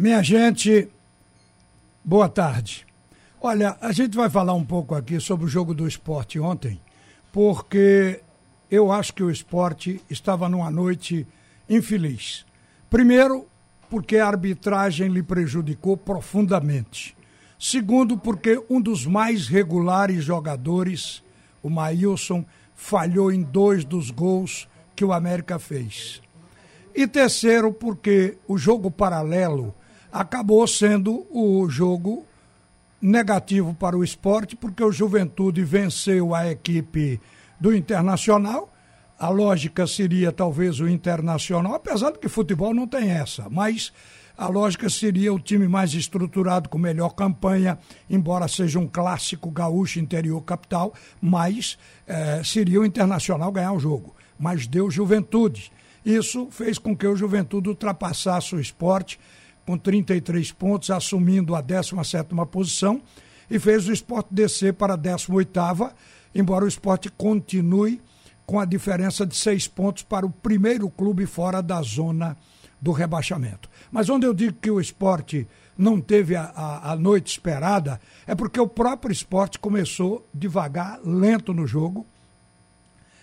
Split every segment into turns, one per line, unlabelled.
Minha gente, boa tarde. Olha, a gente vai falar um pouco aqui sobre o jogo do esporte ontem, porque eu acho que o esporte estava numa noite infeliz. Primeiro, porque a arbitragem lhe prejudicou profundamente. Segundo, porque um dos mais regulares jogadores, o Maílson, falhou em dois dos gols que o América fez. E terceiro, porque o jogo paralelo acabou sendo o jogo negativo para o esporte, porque o Juventude venceu a equipe do Internacional. A lógica seria talvez o Internacional, apesar de que futebol não tem essa, mas a lógica seria o time mais estruturado, com melhor campanha, embora seja um clássico gaúcho interior capital, mas eh, seria o Internacional ganhar o jogo. Mas deu Juventude. Isso fez com que o Juventude ultrapassasse o esporte com 33 pontos, assumindo a 17 posição, e fez o esporte descer para a 18, embora o esporte continue com a diferença de seis pontos para o primeiro clube fora da zona do rebaixamento. Mas onde eu digo que o esporte não teve a, a, a, noite esperada, é porque o próprio esporte começou devagar, lento no jogo,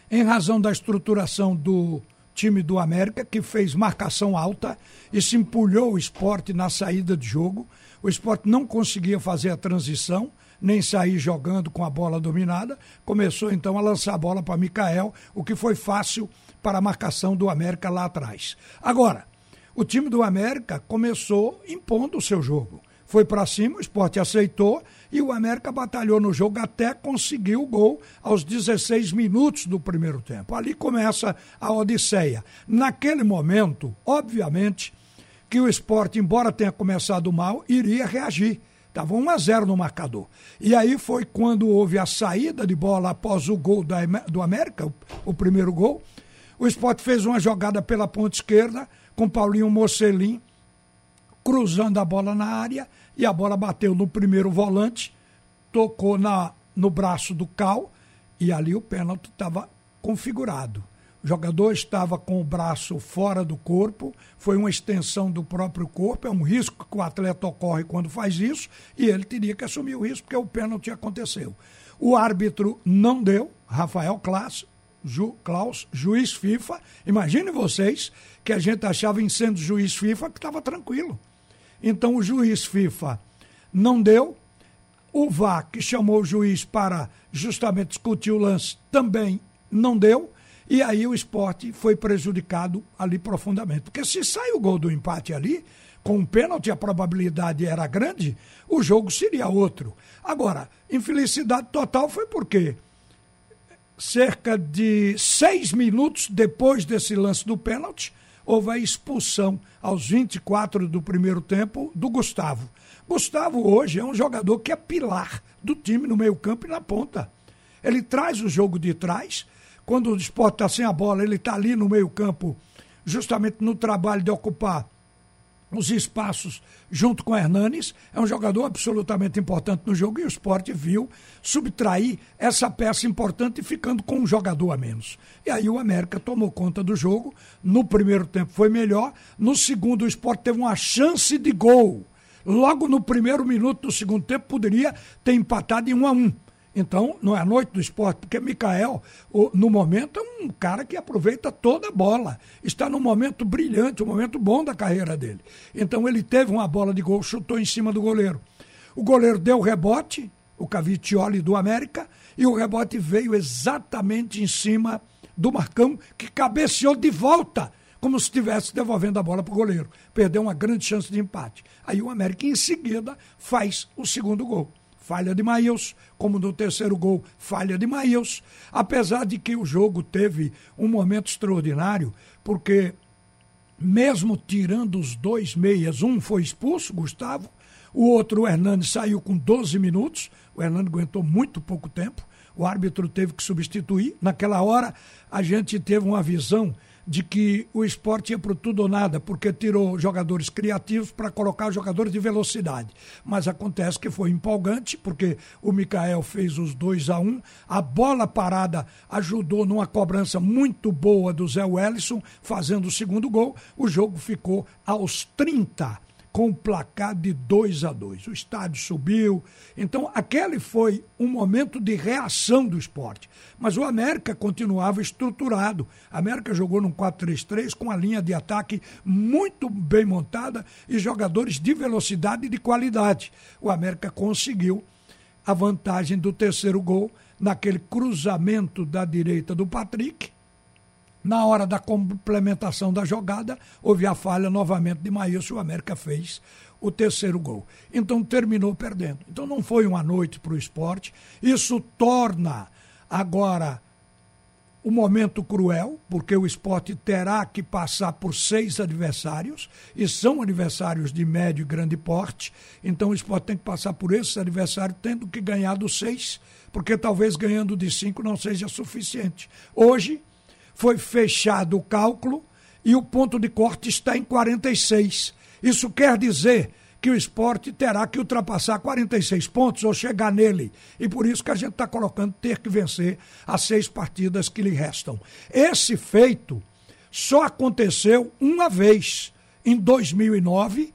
em razão da estruturação do time do América, que fez marcação alta e se empulhou o esporte na saída de jogo. O esporte não conseguia fazer a transição, nem sair jogando com a bola dominada. Começou então a lançar a bola para Mikael, o que foi fácil para a marcação do América lá atrás. Agora, o time do América começou impondo o seu jogo. Foi para cima, o esporte aceitou e o América batalhou no jogo até conseguir o gol aos 16 minutos do primeiro tempo. Ali começa a odisseia. Naquele momento, obviamente, que o esporte, embora tenha começado mal, iria reagir. Estava 1 a 0 no marcador. E aí foi quando houve a saída de bola após o gol do América, o, o primeiro gol. O esporte fez uma jogada pela ponta esquerda, com Paulinho Mocelin cruzando a bola na área e a bola bateu no primeiro volante, tocou na, no braço do Cal e ali o pênalti estava configurado. O jogador estava com o braço fora do corpo, foi uma extensão do próprio corpo, é um risco que o atleta ocorre quando faz isso, e ele teria que assumir o risco, porque o pênalti aconteceu. O árbitro não deu, Rafael Klaus, Ju, Klaus, juiz FIFA. Imagine vocês que a gente achava em sendo juiz FIFA que estava tranquilo. Então o juiz FIFA não deu. O VAR, que chamou o juiz para justamente discutir o lance, também não deu. E aí o esporte foi prejudicado ali profundamente. Porque se sai o gol do empate ali, com um pênalti, a probabilidade era grande, o jogo seria outro. Agora, infelicidade total foi porque cerca de seis minutos depois desse lance do pênalti, houve a expulsão aos 24 do primeiro tempo do Gustavo. Gustavo hoje é um jogador que é pilar do time no meio-campo e na ponta. Ele traz o jogo de trás. Quando o esporte está sem a bola, ele está ali no meio-campo, justamente no trabalho de ocupar os espaços junto com Hernanes. É um jogador absolutamente importante no jogo e o esporte viu subtrair essa peça importante ficando com um jogador a menos. E aí o América tomou conta do jogo. No primeiro tempo foi melhor. No segundo, o esporte teve uma chance de gol. Logo no primeiro minuto do segundo tempo, poderia ter empatado em 1 a 1 então, não é a noite do esporte, porque Mikael, no momento, é um cara que aproveita toda a bola. Está num momento brilhante, um momento bom da carreira dele. Então, ele teve uma bola de gol, chutou em cima do goleiro. O goleiro deu rebote, o Cavitioli do América, e o rebote veio exatamente em cima do Marcão, que cabeceou de volta, como se estivesse devolvendo a bola para o goleiro. Perdeu uma grande chance de empate. Aí o América, em seguida, faz o segundo gol falha de Maílson, como no terceiro gol, falha de Maílson, apesar de que o jogo teve um momento extraordinário, porque mesmo tirando os dois meias, um foi expulso, Gustavo, o outro, o Hernandes, saiu com 12 minutos, o Hernandes aguentou muito pouco tempo, o árbitro teve que substituir. Naquela hora, a gente teve uma visão de que o esporte ia para tudo ou nada, porque tirou jogadores criativos para colocar jogadores de velocidade. Mas acontece que foi empolgante, porque o Mikael fez os 2 a 1 um, a bola parada ajudou numa cobrança muito boa do Zé Wellison, fazendo o segundo gol. O jogo ficou aos 30 com o placar de 2 a 2 O estádio subiu. Então, aquele foi um momento de reação do esporte. Mas o América continuava estruturado. A América jogou num 4-3-3 com a linha de ataque muito bem montada e jogadores de velocidade e de qualidade. O América conseguiu a vantagem do terceiro gol naquele cruzamento da direita do Patrick na hora da complementação da jogada, houve a falha novamente de Maílson o América fez o terceiro gol. Então terminou perdendo. Então não foi uma noite para o esporte. Isso torna agora o um momento cruel, porque o esporte terá que passar por seis adversários, e são adversários de médio e grande porte. Então o esporte tem que passar por esses adversários, tendo que ganhar dos seis, porque talvez ganhando de cinco não seja suficiente. Hoje, foi fechado o cálculo e o ponto de corte está em 46. Isso quer dizer que o esporte terá que ultrapassar 46 pontos ou chegar nele. E por isso que a gente está colocando ter que vencer as seis partidas que lhe restam. Esse feito só aconteceu uma vez, em 2009.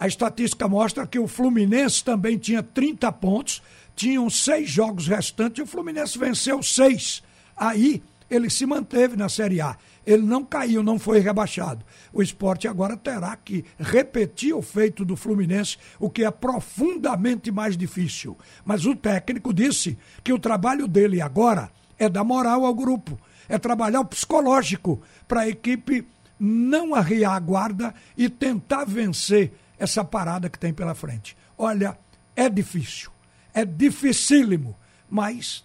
A estatística mostra que o Fluminense também tinha 30 pontos, tinham seis jogos restantes e o Fluminense venceu seis. Aí ele se manteve na Série A. Ele não caiu, não foi rebaixado. O esporte agora terá que repetir o feito do Fluminense, o que é profundamente mais difícil. Mas o técnico disse que o trabalho dele agora é dar moral ao grupo, é trabalhar o psicológico para a equipe não arriar a guarda e tentar vencer essa parada que tem pela frente. Olha, é difícil, é dificílimo, mas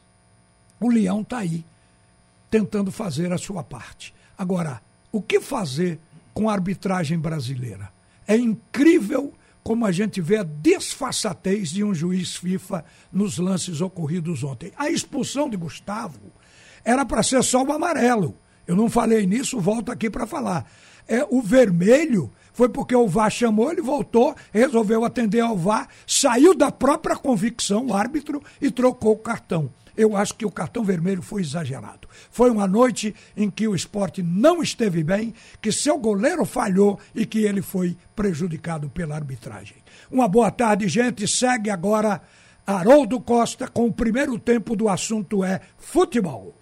o Leão está aí tentando fazer a sua parte. Agora, o que fazer com a arbitragem brasileira? É incrível como a gente vê a desfaçatez de um juiz FIFA nos lances ocorridos ontem. A expulsão de Gustavo era para ser só o amarelo. Eu não falei nisso, volto aqui para falar. É o vermelho foi porque o VAR chamou, ele voltou, resolveu atender ao VAR, saiu da própria convicção, o árbitro, e trocou o cartão eu acho que o cartão vermelho foi exagerado. Foi uma noite em que o esporte não esteve bem, que seu goleiro falhou e que ele foi prejudicado pela arbitragem. Uma boa tarde, gente. Segue agora Haroldo Costa com o primeiro tempo do assunto é futebol.